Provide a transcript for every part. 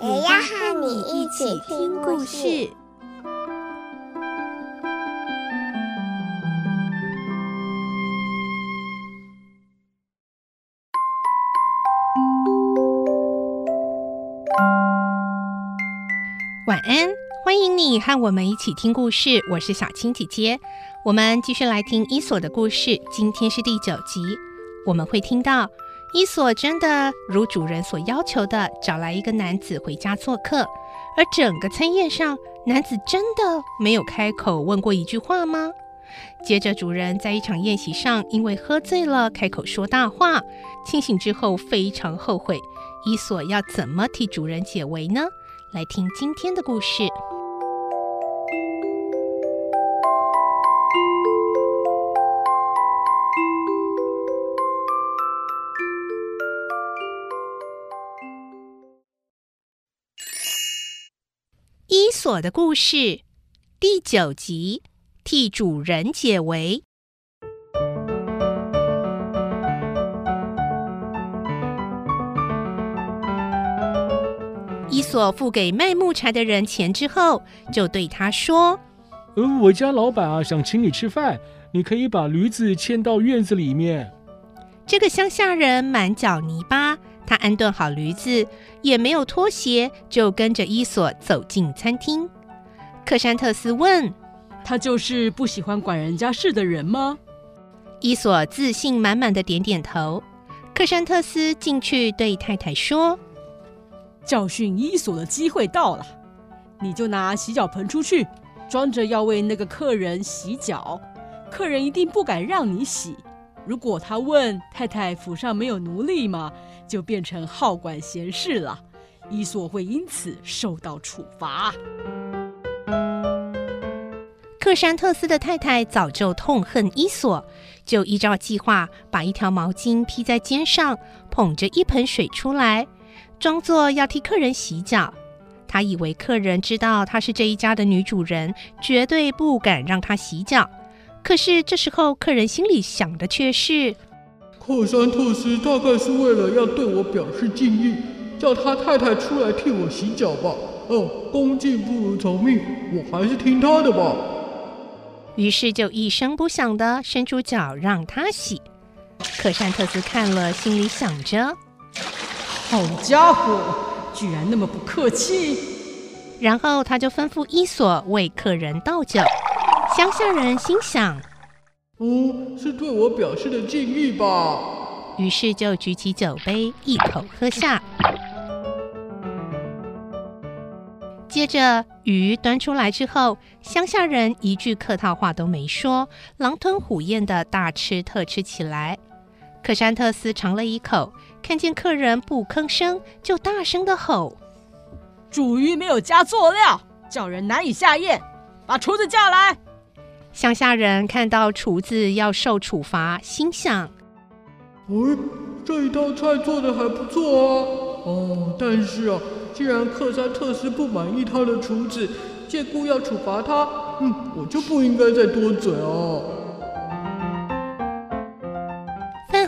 也要和你一起听故事。晚安，欢迎你和我们一起听故事。我是小青姐姐，我们继续来听伊索的故事。今天是第九集，我们会听到伊索真的如主人所要求的找来一个男子回家做客，而整个餐宴上，男子真的没有开口问过一句话吗？接着，主人在一场宴席上因为喝醉了开口说大话，清醒之后非常后悔。伊索要怎么替主人解围呢？来听今天的故事，《索的故事》第九集：替主人解围。伊索付给卖木柴的人钱之后，就对他说：“呃，我家老板啊，想请你吃饭，你可以把驴子牵到院子里面。”这个乡下人满脚泥巴，他安顿好驴子，也没有脱鞋，就跟着伊索走进餐厅。克山特斯问：“他就是不喜欢管人家事的人吗？”伊索自信满满的点点头。克山特斯进去对太太说。教训伊索的机会到了，你就拿洗脚盆出去，装着要为那个客人洗脚。客人一定不敢让你洗。如果他问太太府上没有奴隶吗？就变成好管闲事了。伊索会因此受到处罚。克山特斯的太太早就痛恨伊索，就依照计划把一条毛巾披在肩上，捧着一盆水出来。装作要替客人洗脚，他以为客人知道她是这一家的女主人，绝对不敢让她洗脚。可是这时候，客人心里想的却是：克山特斯大概是为了要对我表示敬意，叫他太太出来替我洗脚吧。哦，恭敬不如从命，我还是听他的吧。于是就一声不响地伸出脚让他洗。克珊特斯看了，心里想着。好家伙，居然那么不客气！然后他就吩咐伊索为客人倒酒。乡下人心想：“哦，是对我表示的敬意吧？”于是就举起酒杯一口喝下。接着鱼端出来之后，乡下人一句客套话都没说，狼吞虎咽的大吃特吃起来。克山特斯尝了一口，看见客人不吭声，就大声的吼：“煮鱼没有加佐料，叫人难以下咽，把厨子叫来！”乡下人看到厨子要受处罚，心想：“哎，这一道菜做的还不错啊！哦，但是啊，既然克山特斯不满意他的厨子，借故要处罚他，嗯，我就不应该再多嘴哦。”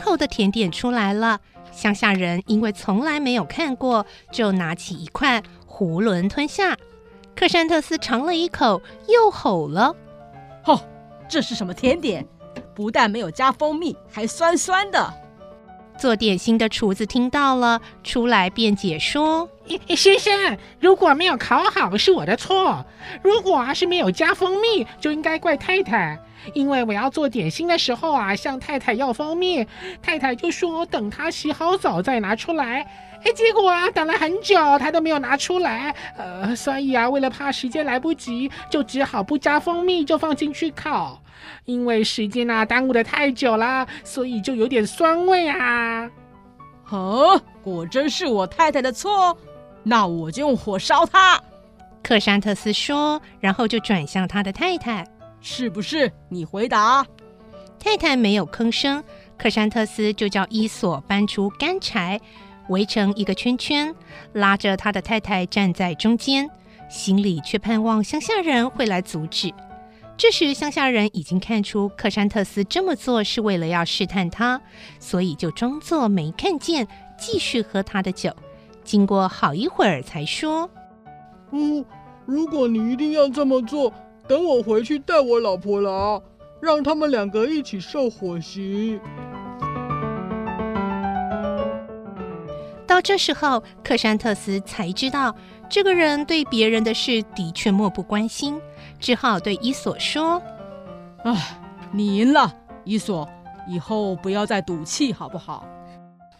后的甜点出来了，乡下人因为从来没有看过，就拿起一块囫囵吞下。克山特斯尝了一口，又吼了：“哦，这是什么甜点？不但没有加蜂蜜，还酸酸的。”做点心的厨子听到了，出来辩解说：“先生，如果没有烤好是我的错，如果是没有加蜂蜜，就应该怪太太。”因为我要做点心的时候啊，向太太要蜂蜜，太太就说等她洗好澡再拿出来。哎，结果啊，等了很久，她都没有拿出来。呃，所以啊，为了怕时间来不及，就只好不加蜂蜜就放进去烤。因为时间啊耽误的太久了，所以就有点酸味啊。哦，果真是我太太的错。那我就用火烧他。克山特斯说，然后就转向他的太太：“是不是？你回答。”太太没有吭声。克山特斯就叫伊索搬出干柴，围成一个圈圈，拉着他的太太站在中间，心里却盼望乡下人会来阻止。这时，乡下人已经看出克山特斯这么做是为了要试探他，所以就装作没看见，继续喝他的酒。经过好一会儿，才说：“嗯，如果你一定要这么做，等我回去带我老婆来，让他们两个一起受火刑。”到这时候，克山特斯才知道，这个人对别人的事的确漠不关心，只好对伊索说：“哎，你赢了，伊索，以后不要再赌气，好不好？”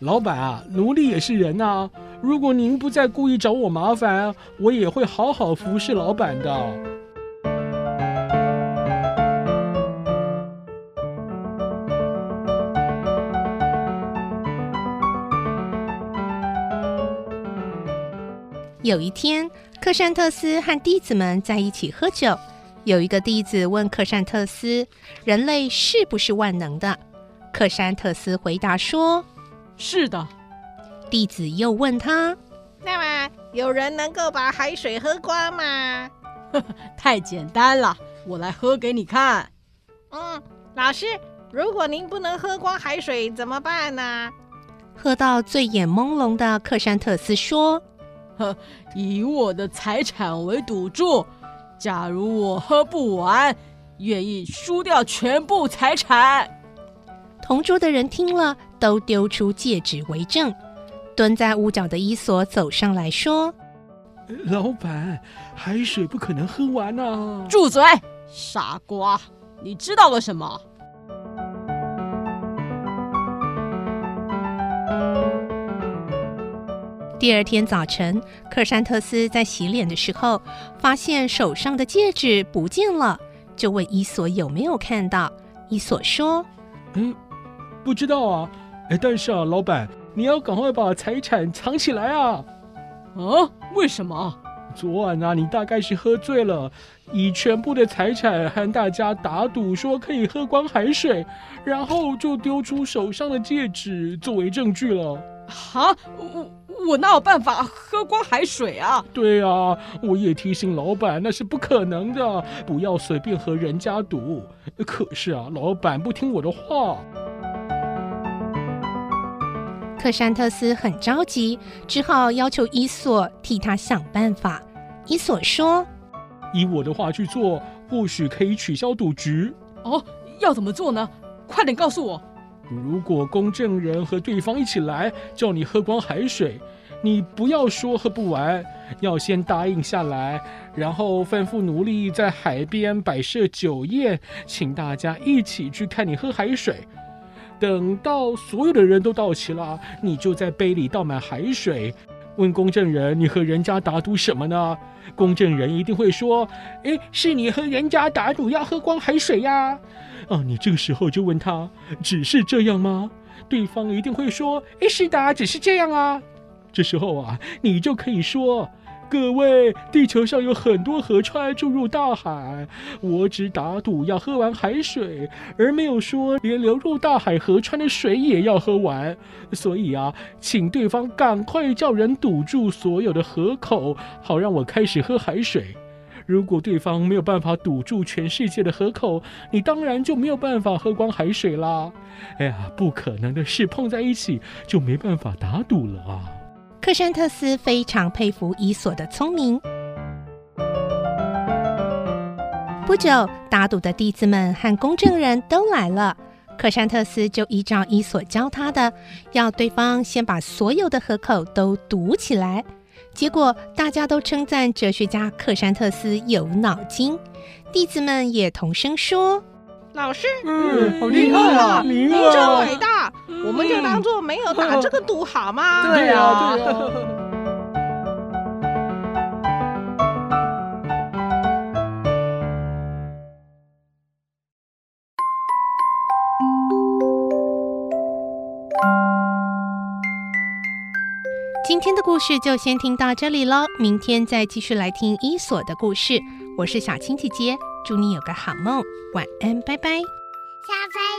老板啊，奴隶也是人呐。如果您不再故意找我麻烦，我也会好好服侍老板的。有一天，克珊特斯和弟子们在一起喝酒。有一个弟子问克山特斯：“人类是不是万能的？”克山特斯回答说：“是的。”弟子又问他：“那么，有人能够把海水喝光吗？”“ 太简单了，我来喝给你看。”“嗯，老师，如果您不能喝光海水，怎么办呢？”喝到醉眼朦胧的克山特斯说。呵 以我的财产为赌注，假如我喝不完，愿意输掉全部财产。同桌的人听了，都丢出戒指为证。蹲在屋角的伊索走上来说：“老板，海水不可能喝完啊！”住嘴，傻瓜！你知道了什么？第二天早晨，克山特斯在洗脸的时候，发现手上的戒指不见了，就问伊索有没有看到。伊索说：“嗯，不知道啊。哎，但是啊，老板，你要赶快把财产藏起来啊！啊？为什么？昨晚啊，你大概是喝醉了，以全部的财产和大家打赌，说可以喝光海水，然后就丢出手上的戒指作为证据了。啊？我。”我哪有办法喝光海水啊？对啊，我也提醒老板那是不可能的，不要随便和人家赌。可是啊，老板不听我的话。克山特斯很着急，只好要求伊索替他想办法。伊索说：“以我的话去做，或许可以取消赌局。”哦，要怎么做呢？快点告诉我。如果公证人和对方一起来叫你喝光海水，你不要说喝不完，要先答应下来，然后吩咐奴隶在海边摆设酒宴，请大家一起去看你喝海水。等到所有的人都到齐了，你就在杯里倒满海水，问公证人：“你和人家打赌什么呢？”公证人一定会说：“哎，是你和人家打赌要喝光海水呀。”啊，你这个时候就问他，只是这样吗？对方一定会说，诶，是的，只是这样啊。这时候啊，你就可以说，各位，地球上有很多河川注入大海，我只打赌要喝完海水，而没有说连流入大海河川的水也要喝完。所以啊，请对方赶快叫人堵住所有的河口，好让我开始喝海水。如果对方没有办法堵住全世界的河口，你当然就没有办法喝光海水啦。哎呀，不可能的事碰在一起就没办法打赌了啊！克山特斯非常佩服伊索的聪明。不久，打赌的弟子们和公证人都来了，克山特斯就依照伊索教他的，要对方先把所有的河口都堵起来。结果大家都称赞哲学家克山特斯有脑筋，弟子们也同声说：“老师，嗯，好厉害啊，您真伟大，我们就当做没有打这个赌好吗？对呀，对呀。今天的故事就先听到这里喽，明天再继续来听伊索的故事。我是小青姐姐，祝你有个好梦，晚安，拜拜，下拜。